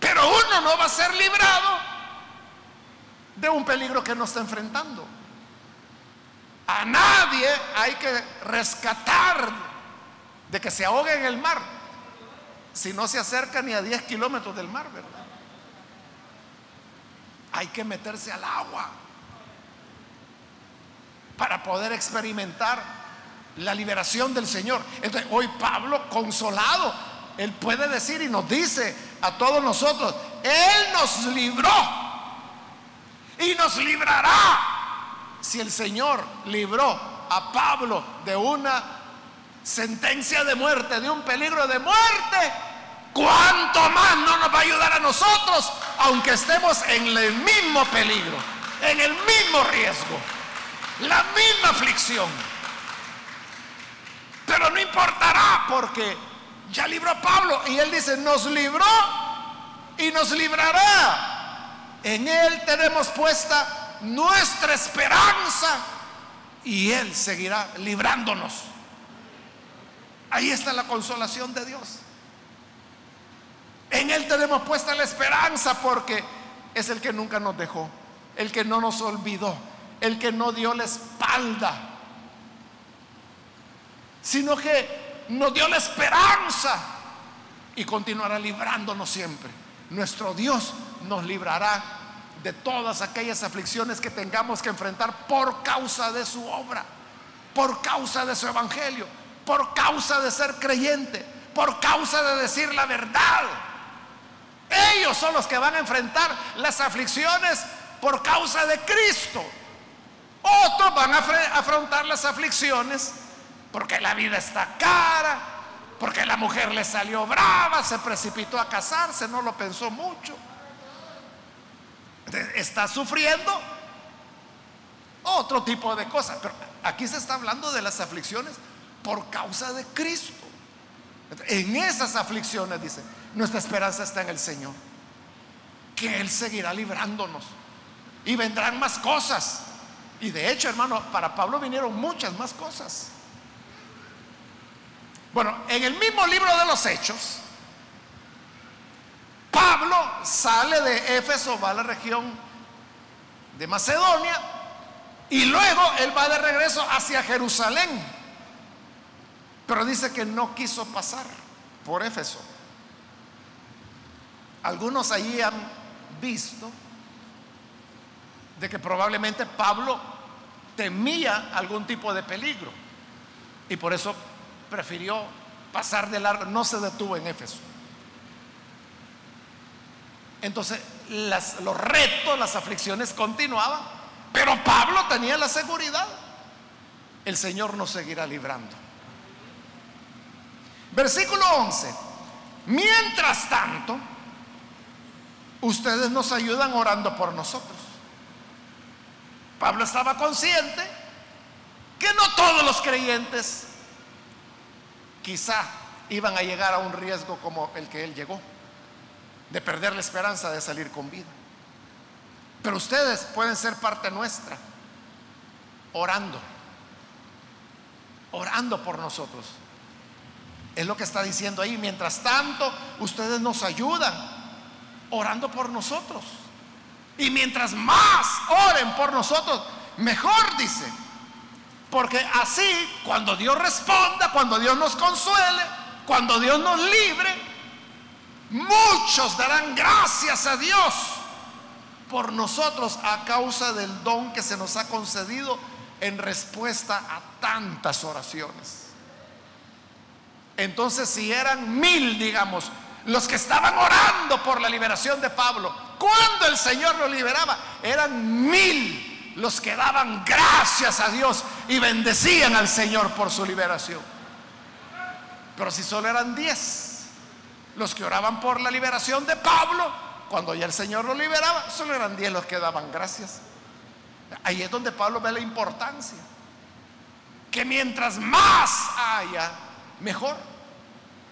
Pero uno no va a ser librado de un peligro que no está enfrentando. A nadie hay que rescatar de que se ahogue en el mar si no se acerca ni a 10 kilómetros del mar, ¿verdad? Hay que meterse al agua para poder experimentar la liberación del Señor. Entonces, hoy Pablo, consolado, él puede decir y nos dice a todos nosotros, Él nos libró y nos librará. Si el Señor libró a Pablo de una sentencia de muerte, de un peligro de muerte, ¿cuánto más no nos va a ayudar a nosotros, aunque estemos en el mismo peligro, en el mismo riesgo? la misma aflicción. Pero no importará porque ya libró a Pablo y él dice, nos libró y nos librará. En él tenemos puesta nuestra esperanza y él seguirá librándonos. Ahí está la consolación de Dios. En Él tenemos puesta la esperanza porque es el que nunca nos dejó, el que no nos olvidó, el que no dio la espalda, sino que nos dio la esperanza y continuará librándonos siempre. Nuestro Dios nos librará de todas aquellas aflicciones que tengamos que enfrentar por causa de su obra, por causa de su evangelio, por causa de ser creyente, por causa de decir la verdad. Ellos son los que van a enfrentar las aflicciones por causa de Cristo Otros van a afrontar las aflicciones porque la vida está cara, porque la mujer le salió brava, se precipitó a casarse, no lo pensó mucho. Está sufriendo otro tipo de cosas. Pero aquí se está hablando de las aflicciones por causa de Cristo. En esas aflicciones, dice, nuestra esperanza está en el Señor. Que Él seguirá librándonos. Y vendrán más cosas. Y de hecho, hermano, para Pablo vinieron muchas más cosas. Bueno, en el mismo libro de los Hechos, Pablo sale de Éfeso, va a la región de Macedonia y luego él va de regreso hacia Jerusalén. Pero dice que no quiso pasar por Éfeso. Algunos allí han visto de que probablemente Pablo temía algún tipo de peligro y por eso prefirió pasar de largo, no se detuvo en Éfeso. Entonces los retos, las aflicciones continuaban, pero Pablo tenía la seguridad, el Señor nos seguirá librando. Versículo 11, mientras tanto, ustedes nos ayudan orando por nosotros. Pablo estaba consciente que no todos los creyentes quizá iban a llegar a un riesgo como el que él llegó, de perder la esperanza de salir con vida. Pero ustedes pueden ser parte nuestra, orando, orando por nosotros. Es lo que está diciendo ahí. Mientras tanto, ustedes nos ayudan orando por nosotros. Y mientras más oren por nosotros, mejor dice. Porque así, cuando Dios responda, cuando Dios nos consuele, cuando Dios nos libre, muchos darán gracias a Dios por nosotros a causa del don que se nos ha concedido en respuesta a tantas oraciones. Entonces, si eran mil, digamos, los que estaban orando por la liberación de Pablo, cuando el Señor lo liberaba, eran mil los que daban gracias a Dios y bendecían al Señor por su liberación. Pero si solo eran diez los que oraban por la liberación de Pablo, cuando ya el Señor lo liberaba, solo eran diez los que daban gracias. Ahí es donde Pablo ve la importancia. Que mientras más haya, mejor.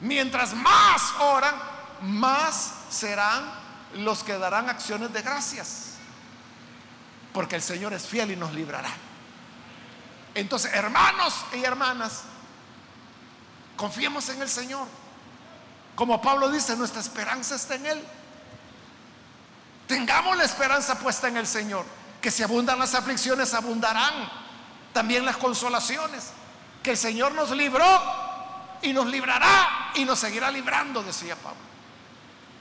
Mientras más oran, más serán los que darán acciones de gracias porque el Señor es fiel y nos librará. Entonces, hermanos y hermanas, confiemos en el Señor. Como Pablo dice, nuestra esperanza está en Él. Tengamos la esperanza puesta en el Señor, que si abundan las aflicciones, abundarán también las consolaciones, que el Señor nos libró y nos librará y nos seguirá librando, decía Pablo.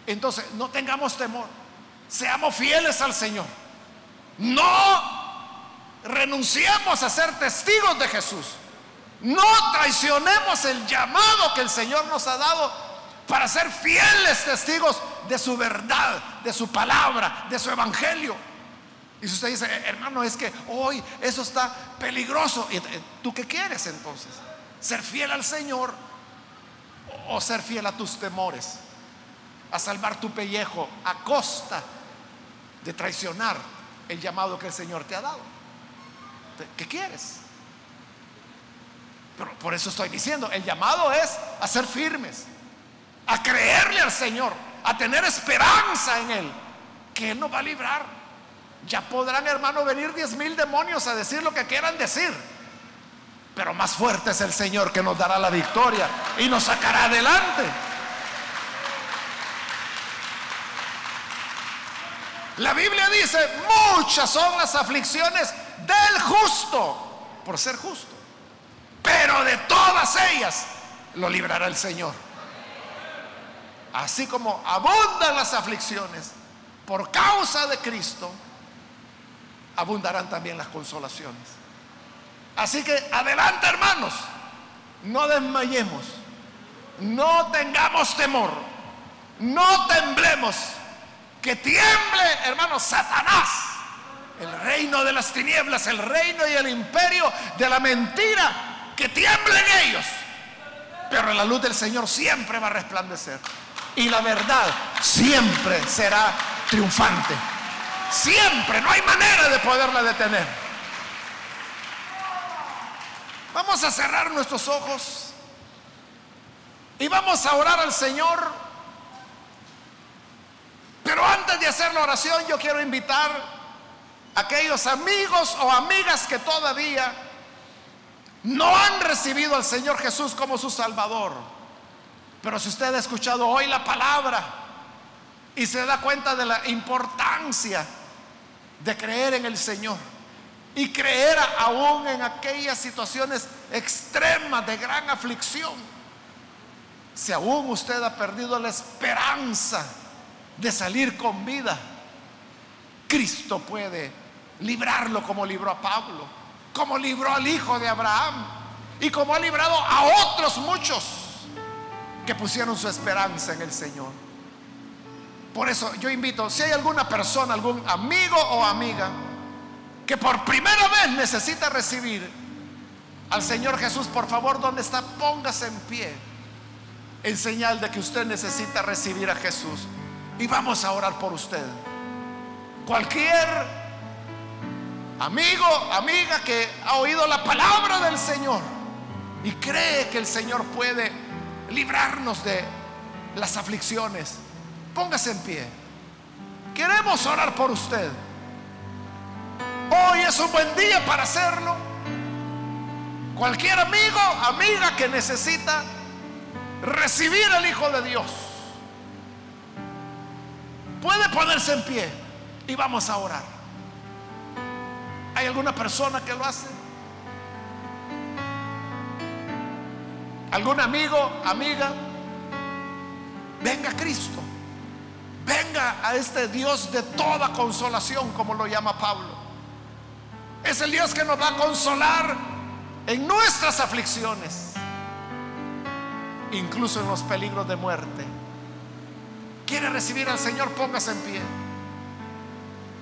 Entonces, no tengamos temor, seamos fieles al Señor. No renunciemos a ser testigos de Jesús. No traicionemos el llamado que el Señor nos ha dado para ser fieles testigos de su verdad, de su palabra, de su evangelio. Y si usted dice, hermano, es que hoy eso está peligroso, ¿tú qué quieres entonces? ¿Ser fiel al Señor o ser fiel a tus temores? A salvar tu pellejo a costa de traicionar el llamado que el Señor te ha dado. ¿Qué quieres? Pero por eso estoy diciendo, el llamado es a ser firmes, a creerle al Señor, a tener esperanza en Él, que Él nos va a librar. Ya podrán, hermano, venir diez mil demonios a decir lo que quieran decir. Pero más fuerte es el Señor que nos dará la victoria y nos sacará adelante. La Biblia dice, muchas son las aflicciones del justo, por ser justo. Pero de todas ellas lo librará el Señor. Así como abundan las aflicciones por causa de Cristo, abundarán también las consolaciones. Así que adelante hermanos, no desmayemos, no tengamos temor, no temblemos que tiemble, hermano, Satanás El reino de las tinieblas, el reino y el imperio de la mentira, que tiemblen ellos. Pero la luz del Señor siempre va a resplandecer. Y la verdad siempre será triunfante. Siempre, no hay manera de poderla detener. Vamos a cerrar nuestros ojos y vamos a orar al Señor. Pero antes de hacer la oración, yo quiero invitar a aquellos amigos o amigas que todavía no han recibido al Señor Jesús como su Salvador. Pero si usted ha escuchado hoy la palabra y se da cuenta de la importancia de creer en el Señor y creer aún en aquellas situaciones extremas de gran aflicción, si aún usted ha perdido la esperanza de salir con vida, Cristo puede librarlo como libró a Pablo, como libró al hijo de Abraham y como ha librado a otros muchos que pusieron su esperanza en el Señor. Por eso yo invito, si hay alguna persona, algún amigo o amiga que por primera vez necesita recibir al Señor Jesús, por favor, donde está? Póngase en pie en señal de que usted necesita recibir a Jesús. Y vamos a orar por usted. Cualquier amigo, amiga que ha oído la palabra del Señor y cree que el Señor puede librarnos de las aflicciones, póngase en pie. Queremos orar por usted. Hoy es un buen día para hacerlo. Cualquier amigo, amiga que necesita recibir al Hijo de Dios, puede ponerse en pie y vamos a orar. ¿Hay alguna persona que lo hace? ¿Algún amigo, amiga? Venga Cristo. Venga a este Dios de toda consolación, como lo llama Pablo. Es el Dios que nos va a consolar en nuestras aflicciones, incluso en los peligros de muerte. ¿Quiere recibir al Señor? Póngase en pie.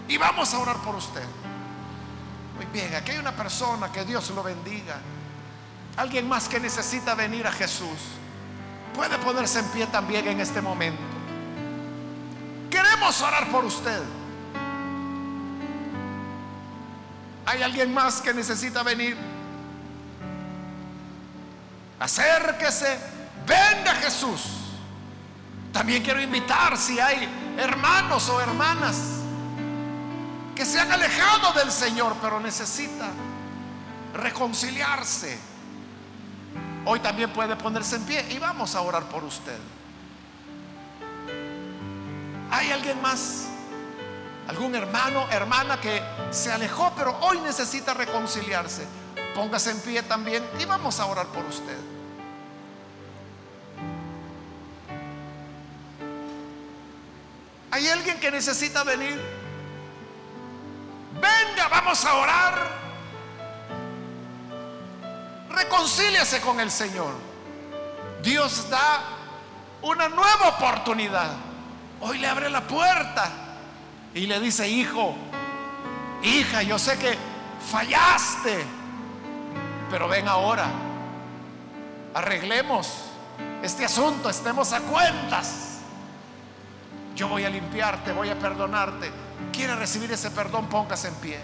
Y vamos a orar por usted. Muy bien, aquí hay una persona que Dios lo bendiga. Alguien más que necesita venir a Jesús. Puede ponerse en pie también en este momento. Queremos orar por usted. ¿Hay alguien más que necesita venir? Acérquese, venga Jesús. También quiero invitar si hay hermanos o hermanas que se han alejado del Señor, pero necesita reconciliarse. Hoy también puede ponerse en pie y vamos a orar por usted. ¿Hay alguien más? ¿Algún hermano, hermana que se alejó, pero hoy necesita reconciliarse? Póngase en pie también y vamos a orar por usted. ¿Hay alguien que necesita venir? Venga, vamos a orar. Reconcíliase con el Señor. Dios da una nueva oportunidad. Hoy le abre la puerta y le dice, hijo, hija, yo sé que fallaste, pero ven ahora, arreglemos este asunto, estemos a cuentas. Yo voy a limpiarte, voy a perdonarte. ¿Quiere recibir ese perdón? Póngase en pie.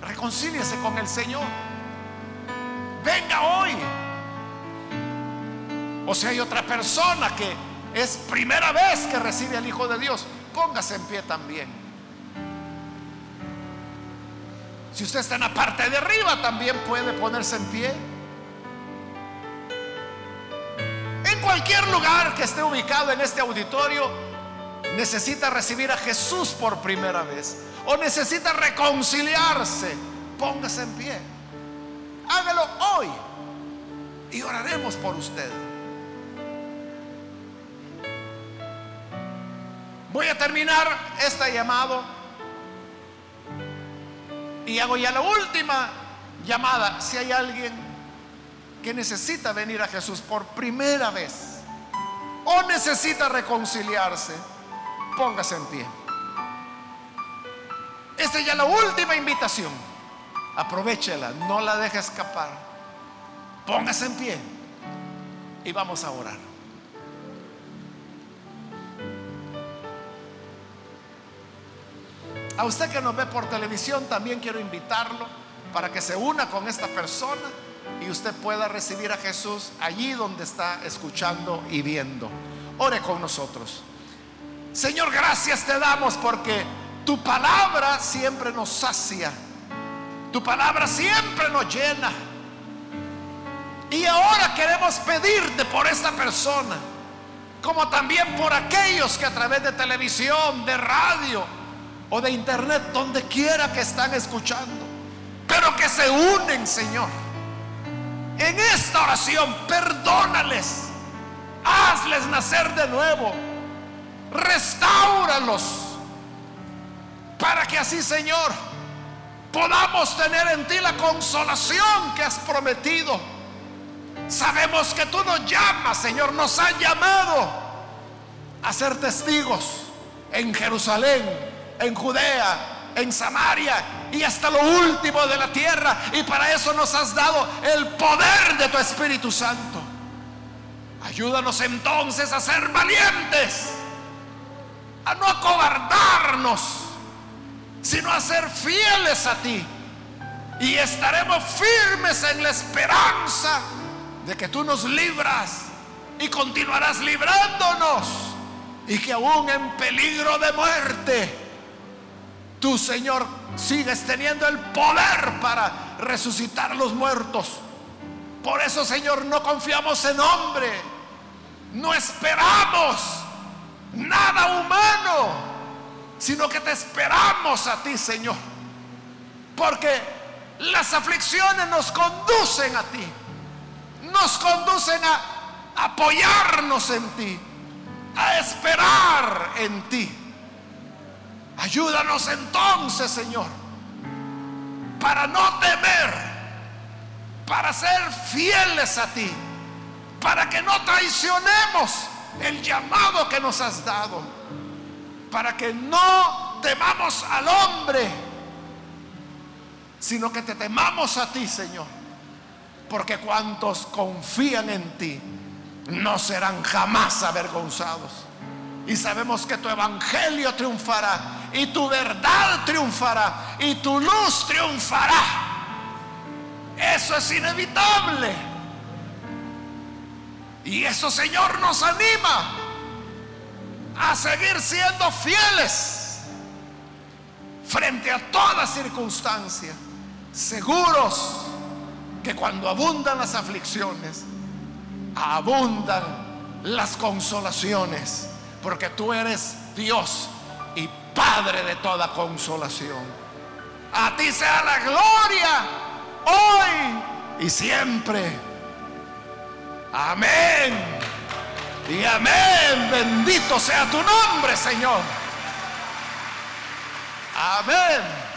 Reconcíliese con el Señor. Venga hoy. O si hay otra persona que es primera vez que recibe al Hijo de Dios, póngase en pie también. Si usted está en la parte de arriba, también puede ponerse en pie. En cualquier lugar que esté ubicado en este auditorio, necesita recibir a Jesús por primera vez o necesita reconciliarse, póngase en pie. Hágalo hoy y oraremos por usted. Voy a terminar este llamado y hago ya la última llamada. Si hay alguien que necesita venir a Jesús por primera vez o necesita reconciliarse, póngase en pie. Esta es ya la última invitación. Aprovechela, no la deje escapar. Póngase en pie y vamos a orar. A usted que nos ve por televisión, también quiero invitarlo para que se una con esta persona y usted pueda recibir a Jesús allí donde está escuchando y viendo. Ore con nosotros. Señor, gracias te damos porque tu palabra siempre nos sacia. Tu palabra siempre nos llena. Y ahora queremos pedirte por esta persona, como también por aquellos que a través de televisión, de radio, o de internet, donde quiera que están escuchando, pero que se unen, Señor. En esta oración, perdónales, hazles nacer de nuevo, restauralos, para que así, Señor, podamos tener en ti la consolación que has prometido. Sabemos que tú nos llamas, Señor, nos has llamado a ser testigos en Jerusalén, en Judea, en Samaria y hasta lo último de la tierra. Y para eso nos has dado el poder de tu Espíritu Santo. Ayúdanos entonces a ser valientes, a no acobardarnos, sino a ser fieles a ti. Y estaremos firmes en la esperanza de que tú nos libras y continuarás librándonos. Y que aún en peligro de muerte, Tú, Señor, sigues teniendo el poder para resucitar los muertos. Por eso, Señor, no confiamos en hombre. No esperamos nada humano, sino que te esperamos a ti, Señor. Porque las aflicciones nos conducen a ti. Nos conducen a apoyarnos en ti, a esperar en ti. Ayúdanos entonces, Señor, para no temer, para ser fieles a ti, para que no traicionemos el llamado que nos has dado, para que no temamos al hombre, sino que te temamos a ti, Señor, porque cuantos confían en ti no serán jamás avergonzados. Y sabemos que tu evangelio triunfará y tu verdad triunfará y tu luz triunfará. Eso es inevitable. Y eso, Señor, nos anima a seguir siendo fieles frente a toda circunstancia, seguros que cuando abundan las aflicciones, abundan las consolaciones, porque tú eres Dios y Padre de toda consolación. A ti sea la gloria hoy y siempre. Amén. Y amén. Bendito sea tu nombre, Señor. Amén.